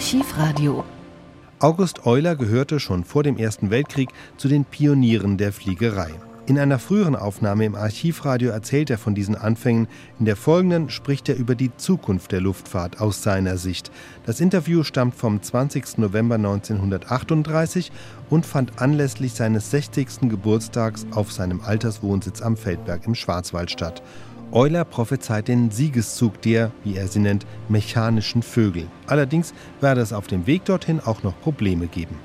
Archivradio. August Euler gehörte schon vor dem Ersten Weltkrieg zu den Pionieren der Fliegerei. In einer früheren Aufnahme im Archivradio erzählt er von diesen Anfängen. In der folgenden spricht er über die Zukunft der Luftfahrt aus seiner Sicht. Das Interview stammt vom 20. November 1938 und fand anlässlich seines 60. Geburtstags auf seinem Alterswohnsitz am Feldberg im Schwarzwald statt. Euler prophezeit den Siegeszug der, wie er sie nennt, mechanischen Vögel. Allerdings werde es auf dem Weg dorthin auch noch Probleme geben.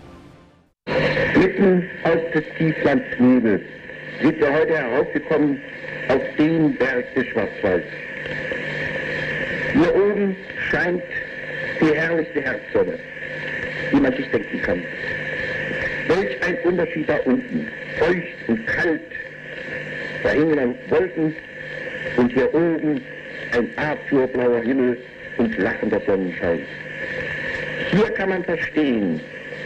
Mitten aus des Tieflands Nebel sind wir heute heraufgekommen auf den Berg des Schwarzwalds. Hier oben scheint die herrlichste Herbstsonne, die man sich denken kann. Welch ein Unterschied da unten, feucht und kalt, da hingen Wolken und hier oben ein azurblauer Himmel und lachender Sonnenschein. Hier kann man verstehen,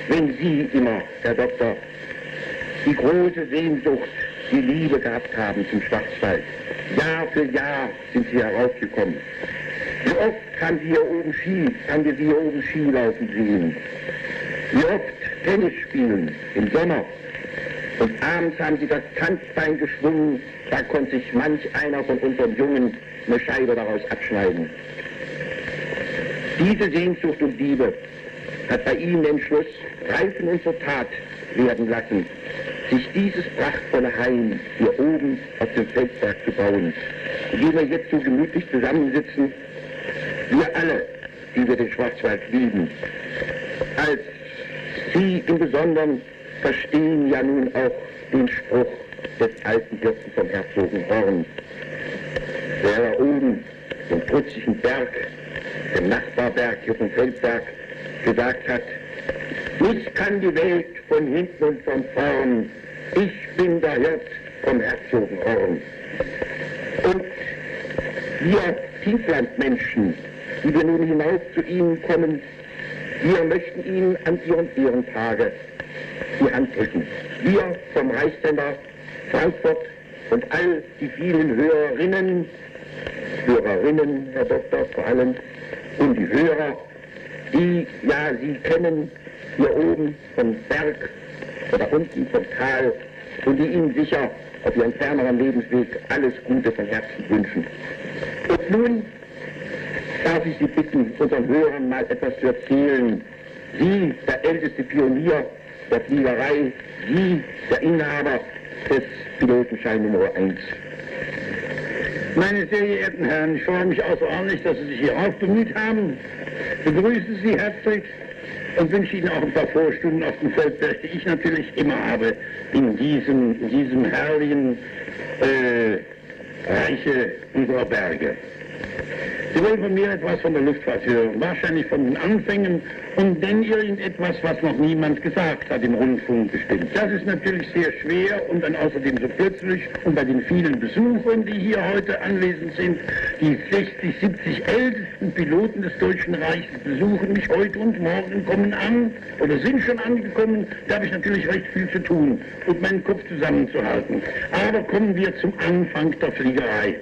wenn Sie immer, Herr Doktor, die große Sehnsucht, die Liebe gehabt haben zum Schwarzwald. Jahr für Jahr sind Sie herausgekommen. Wie oft haben Sie hier oben Ski, haben Sie hier oben Ski laufen sehen. Wie oft Tennis spielen im Sommer. Und abends haben Sie das Tanzbein geschwungen da konnte sich manch einer von unseren Jungen eine Scheibe daraus abschneiden. Diese Sehnsucht und Liebe hat bei ihnen den Schluss, Reifen unserer Tat werden lassen, sich dieses prachtvolle Heim hier oben auf dem Feldberg zu bauen, dem wir jetzt so gemütlich zusammensitzen, wir alle, die wir den Schwarzwald lieben, als Sie im Besonderen verstehen ja nun auch den Spruch, des alten Hirten vom Herzogenhorn, der da oben den putzigen Berg, dem Nachbarberg hier vom Feldberg, gesagt hat, mich kann die Welt von hinten und von vorn, ich bin der Hirt vom Herzogenhorn. Und wir Tieflandmenschen, die wir nun hinaus zu Ihnen kommen, wir möchten Ihnen an Ihrem Ehrentage die Hand drücken. Wir vom Reichssender Frankfurt und all die vielen Hörerinnen, Hörerinnen, Herr Doktor, vor allem, und die Hörer, die, ja, Sie kennen, hier oben vom Berg oder unten vom Tal und die Ihnen sicher auf Ihrem ferneren Lebensweg alles Gute von Herzen wünschen. Und nun darf ich Sie bitten, unseren Hörern mal etwas zu erzählen. Sie, der älteste Pionier der Fliegerei, Sie, der Inhaber des Pilotenschein Nummer 1. Meine sehr geehrten Herren, ich freue mich außerordentlich, dass Sie sich hier auch bemüht haben. Begrüße Sie herzlich und wünsche Ihnen auch ein paar Vorstunden auf dem Feldberg, die ich natürlich immer habe, in diesem, in diesem herrlichen äh, Reiche unserer Berge. Sie wollen von mir etwas von der Luftfahrt hören, wahrscheinlich von den Anfängen und denn irgendetwas, was noch niemand gesagt hat im Rundfunk bestimmt. Das ist natürlich sehr schwer und dann außerdem so plötzlich und bei den vielen Besuchern, die hier heute anwesend sind, die 60, 70 ältesten Piloten des Deutschen Reiches besuchen mich heute und morgen, kommen an oder sind schon angekommen, da habe ich natürlich recht viel zu tun und meinen Kopf zusammenzuhalten. Aber kommen wir zum Anfang der Fliegerei.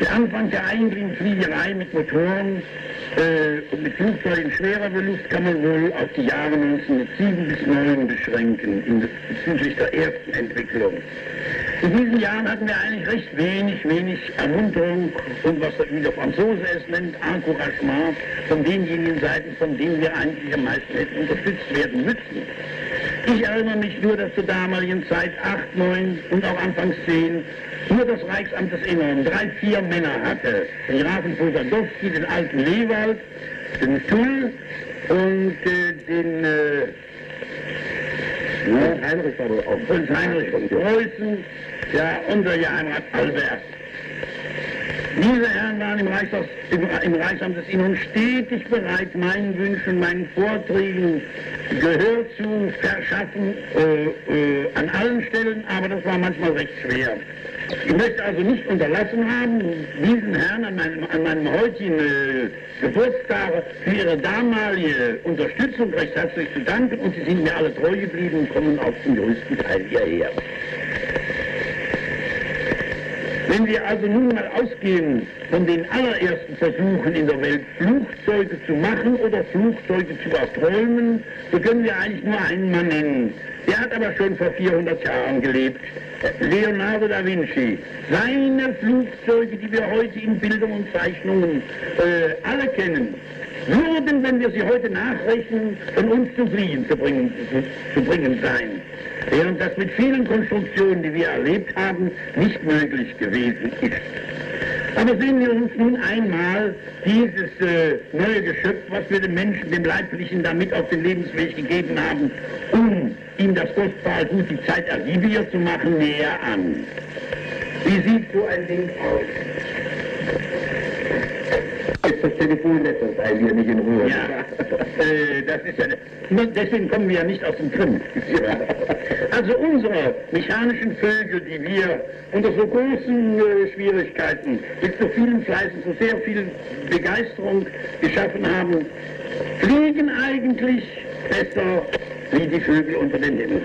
Der Anfang der eigentlichen Fliegerei mit Motoren äh, und mit Flugzeugen schwerer Luft kann man wohl auf die Jahre 1907 bis 1909 beschränken, bezüglich der ersten Entwicklung. In diesen Jahren hatten wir eigentlich recht wenig, wenig Ermunterung und was der Franzose es nennt, Encouragement von denjenigen Seiten, von denen wir eigentlich am meisten hätten unterstützt werden müssen. Ich erinnere mich nur, dass zur damaligen Zeit 8, 9 und auch Anfangs 10 nur das Reichsamt des Inneren drei, vier Männer hatte. Den Grafen Posadowski, den alten Lewald, den Tull und äh, den äh, ja, Heinrich war auch. Und Heinrich von Preußen, ja, unser Geheimrat Albert. Diese Herren waren im, Reichsamt, im, Reichsamt des Innern stetig bereit, meinen Wünschen, meinen Vorträgen Gehör zu verschaffen äh, äh, an allen Stellen, aber das war manchmal recht schwer. Ich möchte also nicht unterlassen haben, diesen Herrn an meinem, an meinem heutigen äh, Geburtstag für ihre damalige Unterstützung recht herzlich zu danken und sie sind mir alle treu geblieben und kommen auf den größten Teil hierher. Wenn wir also nun mal ausgehen von den allerersten Versuchen in der Welt, Flugzeuge zu machen oder Flugzeuge zu erträumen, so können wir eigentlich nur einen Mann nennen. Der hat aber schon vor 400 Jahren gelebt. Leonardo da Vinci. Seine Flugzeuge, die wir heute in Bildern und Zeichnungen äh, alle kennen, würden, wenn wir sie heute nachrechnen, von uns zu fliehen zu bringen, zu, zu bringen sein. Während das mit vielen Konstruktionen, die wir erlebt haben, nicht möglich gewesen ist. Aber sehen wir uns nun einmal dieses äh, neue Geschöpf, was wir dem Menschen, dem Leiblichen, damit auf den Lebensweg gegeben haben, um ihm das kostbare Gut, die Zeit ergiebiger zu machen, näher an. Wie sieht so ein Ding aus? Das Telefon lässt uns eigentlich nicht in Ruhe. Ja, äh, das ist ja, deswegen kommen wir ja nicht aus dem. Ja. Also unsere mechanischen Vögel, die wir unter so großen äh, Schwierigkeiten, mit so vielen Fleißen, so sehr viel Begeisterung geschaffen haben, fliegen eigentlich besser wie die Vögel unter den Himmel.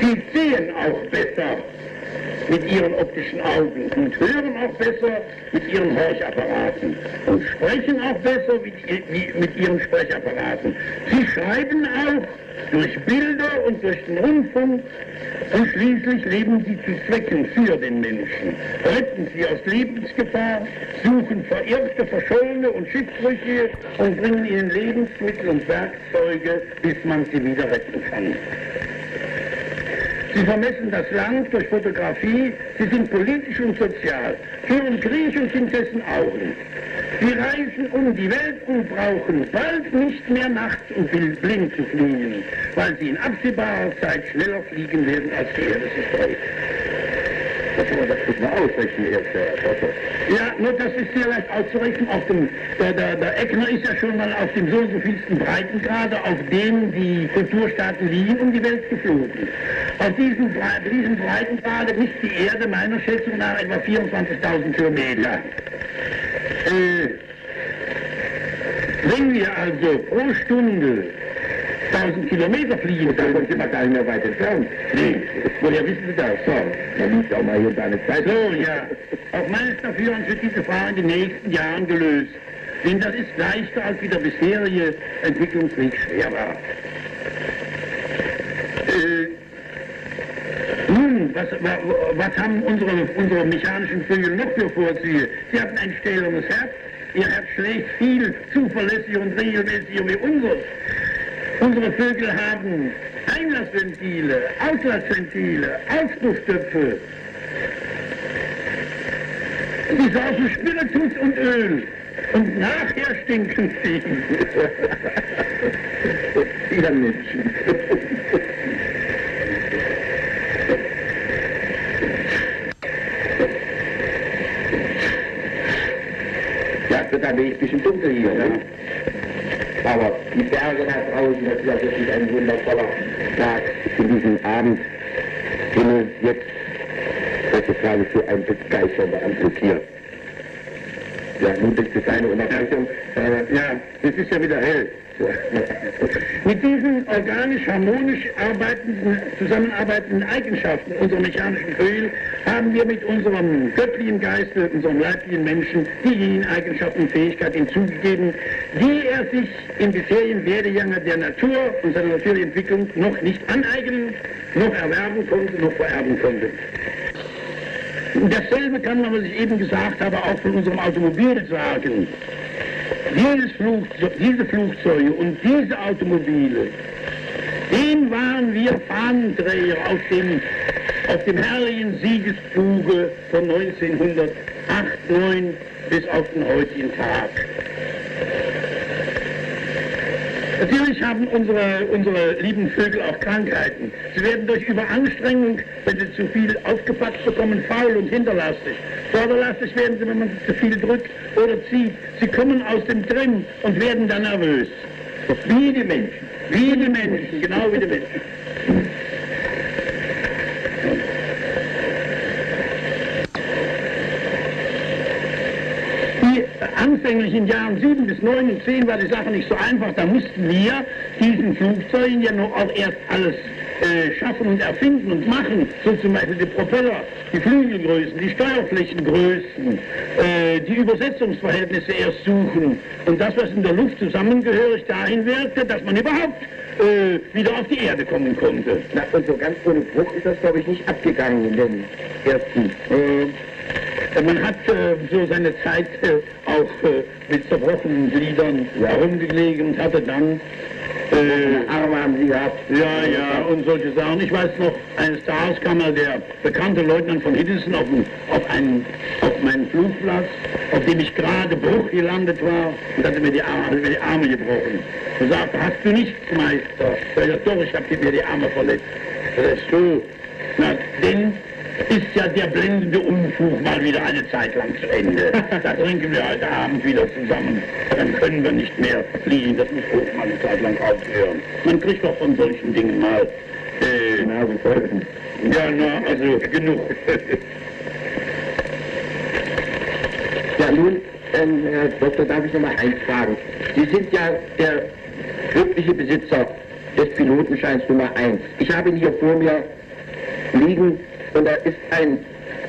Sie sehen auch besser mit ihren optischen Augen und hören auch besser mit ihren Horchapparaten und sprechen auch besser mit, mit ihren Sprechapparaten. Sie schreiben auch durch Bilder und durch den Rundfunk und schließlich leben sie zu Zwecken für den Menschen, retten sie aus Lebensgefahr, suchen Verirrte, Verschollene und Schiffbrüche und bringen ihnen Lebensmittel und Werkzeuge, bis man sie wieder retten kann. Sie vermessen das Land durch Fotografie, sie sind politisch und sozial, führen Krieg und sind dessen Augen. Sie reisen um die Welt und brauchen bald nicht mehr nachts und blind zu fliegen, weil sie in absehbarer Zeit schneller fliegen werden als die Erde sich dreht. Das kann man das gut mal ausrechnen, Herr Professor. Ja, nur das ist sehr leicht auszurechnen. Auf dem, der, der, der Eckner ist ja schon mal auf dem so und so vielsten Breitengrade, auf dem die Kulturstaaten liegen, um die Welt geflogen. Auf diesem, diesem Breitengrade ist die Erde meiner Schätzung nach etwa 24.000 Kilometer. Äh, wenn wir also pro Stunde 1000 Kilometer fliegen, dann sind wir gar nicht mehr weit entfernt. Nee, woher wissen Sie das? So, dann liegt auch mal hier deine Zeit. So, ja. Auch meines Dafürens wird diese Frage in den nächsten Jahren gelöst. Denn das ist leichter, als wie der bisherige Entwicklungsweg schwer war. Äh, nun, was, was haben unsere, unsere mechanischen Vögel noch für Vorzüge? Sie hatten ein stählernes Herz. Ihr Herz schlägt viel zuverlässiger und regelmäßiger wie unseres. Unsere Vögel haben Einlassventile, Auslassventile, Auspufftöpfe. Sie saufen Spiritus und Öl. Und nachher stinken sie. Wieder Menschen. Ja, es wird ein bisschen dunkel hier. Ne? Aber die Berge da draußen, das ist wirklich ein wundervoller Tag in diesem Abendhimmel. Jetzt heutzutage für ein begeisternder Anblick hier. Ja, nun bitte keine Unterbrechung. Äh, ja, es ist ja wieder hell. Mit diesen organisch, harmonisch arbeitenden, zusammenarbeitenden Eigenschaften unserer mechanischen Vögel haben wir mit unserem göttlichen Geiste, unserem leiblichen Menschen, diejenigen Eigenschaften und Fähigkeiten hinzugegeben, die er sich im bisherigen Werdejange der Natur und seiner natürlichen Entwicklung noch nicht aneignen, noch erwerben konnte, noch vererben konnte. Dasselbe kann man, was ich eben gesagt habe, auch von unserem Automobil sagen. Flugzeug, diese Flugzeuge und diese Automobile, den waren wir Fahnenträger auf dem, auf dem herrlichen Siegeszuge von 1908, 9 bis auf den heutigen Tag. Natürlich haben unsere, unsere lieben Vögel auch Krankheiten. Sie werden durch Überanstrengung, wenn sie zu viel aufgepackt bekommen, faul und hinterlastig. Vorderlastig werden sie, wenn man sie zu viel drückt oder zieht. Sie kommen aus dem Grimm und werden dann nervös. Wie die Menschen. Wie die Menschen, genau wie die Menschen. Anfänglich in Jahren 7 bis 9 und 10 war die Sache nicht so einfach. Da mussten wir diesen Flugzeugen ja noch auch erst alles äh, schaffen und erfinden und machen, so zum Beispiel die Propeller, die Flügelgrößen, die Steuerflächengrößen, äh, die Übersetzungsverhältnisse erst suchen und das, was in der Luft zusammengehörig dahin wirkte, dass man überhaupt äh, wieder auf die Erde kommen konnte. Na, und so ganz ohne Bruch ist das, glaube ich, nicht abgegangen in den ersten. Äh, man hat äh, so seine Zeit äh, auch äh, mit zerbrochenen Gliedern ja. herumgelegen und hatte dann äh, Arme haben sie gehabt. Ja, ja, und solche Sachen. Ich weiß noch, eines Tages kam mal der bekannte Leutnant von Hiddleston auf, auf, einen, auf meinen Flugplatz, auf dem ich gerade Bruch gelandet war und hatte mir die Arme, hatte mir die Arme gebrochen. Er sagte, hast du nichts, Meister? Ich sagte, doch, ich habe mir die Arme verletzt. Das ist so. Na, denn ist ja der blendende Unfug mal wieder eine Zeit lang zu Ende. Da trinken wir heute Abend wieder zusammen. Dann können wir nicht mehr fliegen. Das muss auch mal eine Zeit lang aufhören. Man kriegt doch von solchen Dingen mal äh, Nasenfolgen. Ja, na, also genug. ja, nun, ähm, Herr Doktor, darf ich noch mal eins fragen. Sie sind ja der wirkliche Besitzer des Pilotenscheins Nummer 1. Ich habe ihn hier vor mir liegen und da ist ein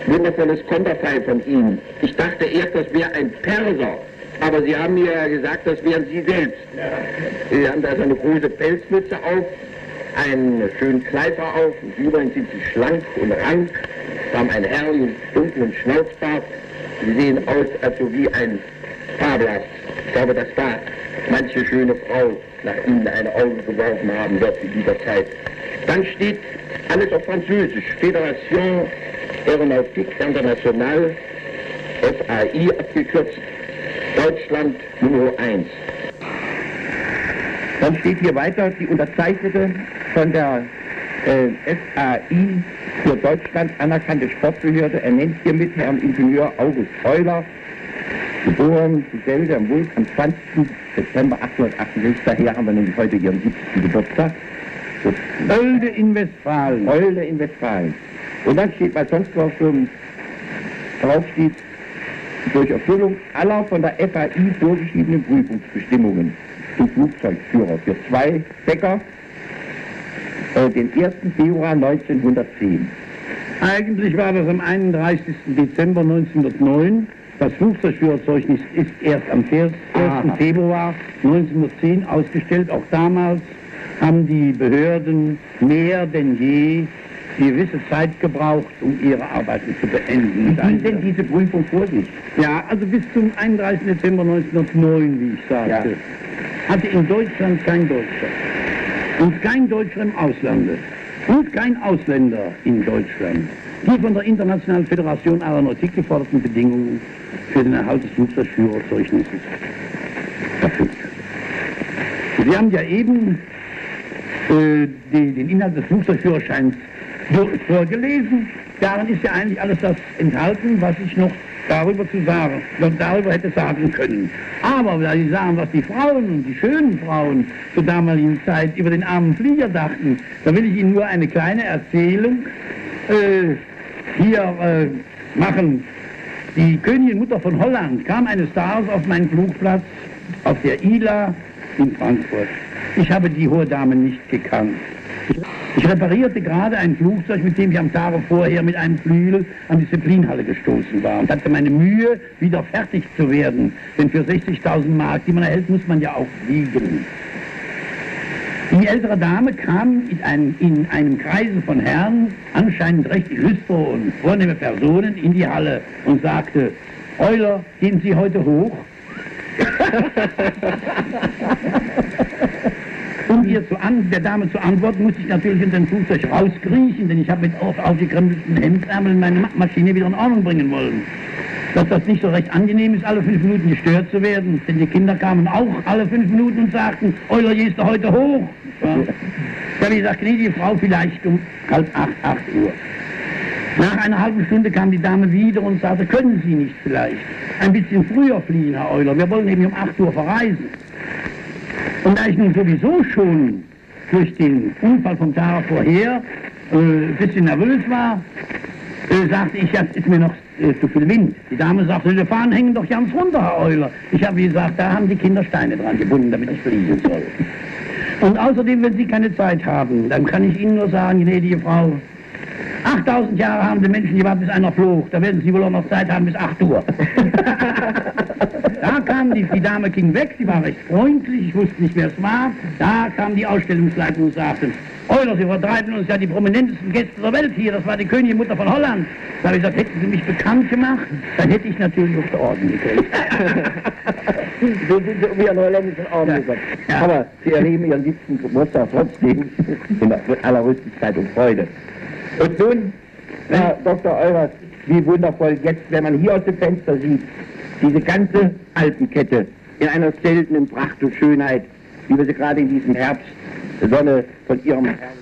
wundervolles Konterfei von Ihnen. Ich dachte erst, das wäre ein Perser. Aber Sie haben mir ja gesagt, das wären Sie selbst. Sie haben da so eine große Pelzmütze auf, einen schönen Kleifer auf, und übrigens sind Sie schlank und rank, haben einen herrlichen, dunklen Schnauzbart. Sie sehen aus, als so wie ein Fablas. Ich glaube, dass da manche schöne Frau nach Ihnen eine Auge geworfen haben wird in dieser Zeit. Dann steht alles auf Französisch. Fédération Aeronautique Internationale, FAI abgekürzt, Deutschland Nummer 1. Dann steht hier weiter die unterzeichnete von der äh, FAI für Deutschland anerkannte Sportbehörde ernennt hiermit Herrn Ingenieur August Euler, geboren zu Selde am Wulf am 20. September 1868. Daher haben wir nämlich heute ihren 70. Geburtstag. Oelde in Westfalen. Oelde in Westfalen. Und dann steht, weil sonst so drauf steht, durch Erfüllung aller von der FAI vorgeschriebenen Prüfungsbestimmungen zum Flugzeugführer für zwei Bäcker äh, den 1. Februar 1910. Eigentlich war das am 31. Dezember 1909. Das Flugzeugführerzeugnis ist erst am 1. Aha. Februar 1910 ausgestellt. Auch damals haben die Behörden mehr denn je gewisse Zeit gebraucht, um ihre Arbeiten zu beenden. Wie ging denn diese Prüfung vor sich? Ja, also bis zum 31. Dezember 1909, wie ich sagte, ja. hatte in Deutschland kein Deutscher und kein Deutscher im Auslande und kein Ausländer in Deutschland die von der Internationalen Föderation Aeronautik geforderten Bedingungen für den Erhalt des Flugzeugführerzeugnisses erfüllt. Sie haben ja eben äh, die, den Inhalt des Flugzeugführerscheins vorgelesen. Darin ist ja eigentlich alles das enthalten, was ich noch darüber zu sagen, darüber hätte sagen können. Aber da Sie sagen, was die Frauen und die schönen Frauen zur damaligen Zeit über den armen Flieger dachten, da will ich Ihnen nur eine kleine Erzählung äh, hier äh, machen. Die Königin Mutter von Holland kam eines Tages auf meinen Flugplatz auf der Ila in Frankfurt. Ich habe die hohe Dame nicht gekannt. Ich reparierte gerade ein Flugzeug, mit dem ich am Tage vorher mit einem Flügel an die Zeppelinhalle gestoßen war und hatte meine Mühe, wieder fertig zu werden. Denn für 60.000 Mark, die man erhält, muss man ja auch fliegen. Die ältere Dame kam in einem, in einem Kreise von Herren, anscheinend recht illustre und vornehme Personen, in die Halle und sagte, Euler, gehen Sie heute hoch? um ihr zu an, der Dame zu antworten, musste ich natürlich in dem Flugzeug rauskriechen, denn ich habe mit auf, aufgekrempelten Hemdsärmeln meine Maschine wieder in Ordnung bringen wollen. Dass das nicht so recht angenehm ist, alle fünf Minuten gestört zu werden, denn die Kinder kamen auch alle fünf Minuten und sagten, Euler, gehst du heute hoch? Ja. Ich habe gesagt, gnädige Frau, vielleicht um halb acht, acht Uhr. Nach einer halben Stunde kam die Dame wieder und sagte, können Sie nicht vielleicht ein bisschen früher fliehen, Herr Euler? Wir wollen eben um 8 Uhr verreisen. Und da ich nun sowieso schon durch den Unfall vom Tag vorher äh, ein bisschen nervös war, äh, sagte ich, jetzt ist mir noch äh, zu viel Wind. Die Dame sagte, die Fahnen hängen doch ganz runter, Herr Euler. Ich habe gesagt, da haben die Kinder Steine dran gebunden, damit ich fliegen soll. Und außerdem, wenn Sie keine Zeit haben, dann kann ich Ihnen nur sagen, gnädige Frau, 8000 Jahre haben die Menschen gewartet, bis einer flog. Da werden Sie wohl auch noch Zeit haben bis 8 Uhr. kam die, die Dame ging weg, sie war recht freundlich, ich wusste nicht, wer es war. Da kam die Ausstellungsleitung und sagte, Euler, Sie vertreiben uns ja die prominentesten Gäste der Welt hier. Das war die Königin Mutter von Holland. Da habe ich gesagt, hätten Sie mich bekannt gemacht, dann hätte ich natürlich auch der Orden gekriegt. so sind Sie um Ihren holländischen Orden gekommen. Ja. Aber Sie erleben Ihren 7. Geburtstag trotzdem in aller Rüstigkeit und Freude. Und nun, Herr Dr. Eulers, wie wundervoll jetzt, wenn man hier aus dem Fenster sieht, diese ganze Alpenkette in einer seltenen Pracht und Schönheit, wie wir sie gerade in diesem Herbst Sonne von ihrem herrlichen